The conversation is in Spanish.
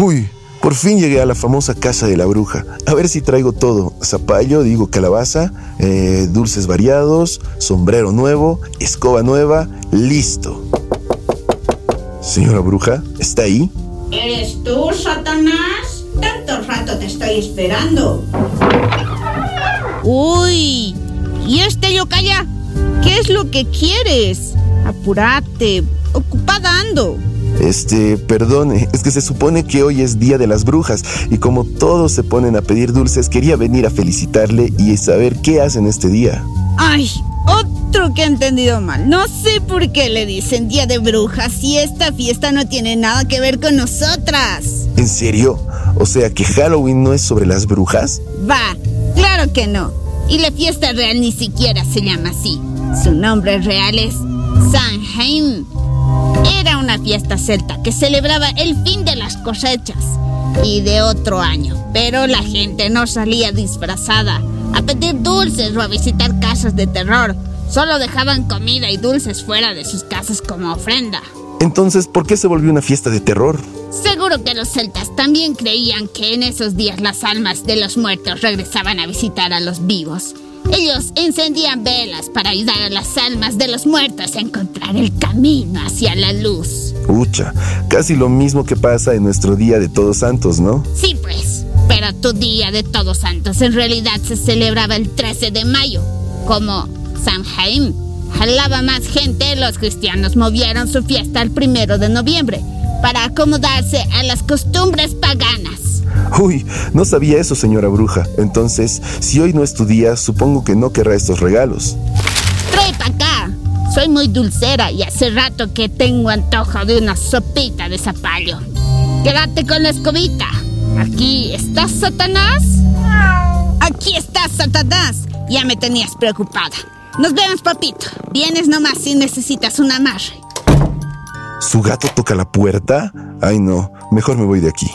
Uy, por fin llegué a la famosa casa de la bruja. A ver si traigo todo. Zapallo, digo calabaza, eh, dulces variados, sombrero nuevo, escoba nueva, listo. Señora bruja, ¿está ahí? ¿Eres tú, Satanás? Tanto rato te estoy esperando. Uy, ¿y este calla? ¿Qué es lo que quieres? Apúrate, ocupada ando. Este, perdone, es que se supone que hoy es Día de las Brujas y como todos se ponen a pedir dulces, quería venir a felicitarle y saber qué hacen este día. Ay, otro que ha entendido mal. No sé por qué le dicen Día de Brujas si esta fiesta no tiene nada que ver con nosotras. ¿En serio? O sea que Halloween no es sobre las brujas? Va, claro que no. Y la fiesta real ni siquiera se llama así. Su nombre real es era una fiesta celta que celebraba el fin de las cosechas y de otro año, pero la gente no salía disfrazada a pedir dulces o a visitar casas de terror. Solo dejaban comida y dulces fuera de sus casas como ofrenda. Entonces, ¿por qué se volvió una fiesta de terror? Seguro que los celtas también creían que en esos días las almas de los muertos regresaban a visitar a los vivos ellos encendían velas para ayudar a las almas de los muertos a encontrar el camino hacia la luz. Ucha, casi lo mismo que pasa en nuestro Día de Todos Santos, ¿no? Sí, pues. Pero tu Día de Todos Santos en realidad se celebraba el 13 de mayo, como San Jaime. Jalaba más gente, los cristianos movieron su fiesta al primero de noviembre para acomodarse a las costumbres paganas. Uy, no sabía eso, señora bruja. Entonces, si hoy no es tu día, supongo que no querrá estos regalos. Acá. Soy muy dulcera y hace rato que tengo antojo de una sopita de zapallo. Quédate con la escobita. Aquí estás, Satanás. Aquí estás, Satanás. Ya me tenías preocupada. Nos vemos, papito. Vienes nomás si necesitas un amarre. ¿Su gato toca la puerta? Ay, no. Mejor me voy de aquí.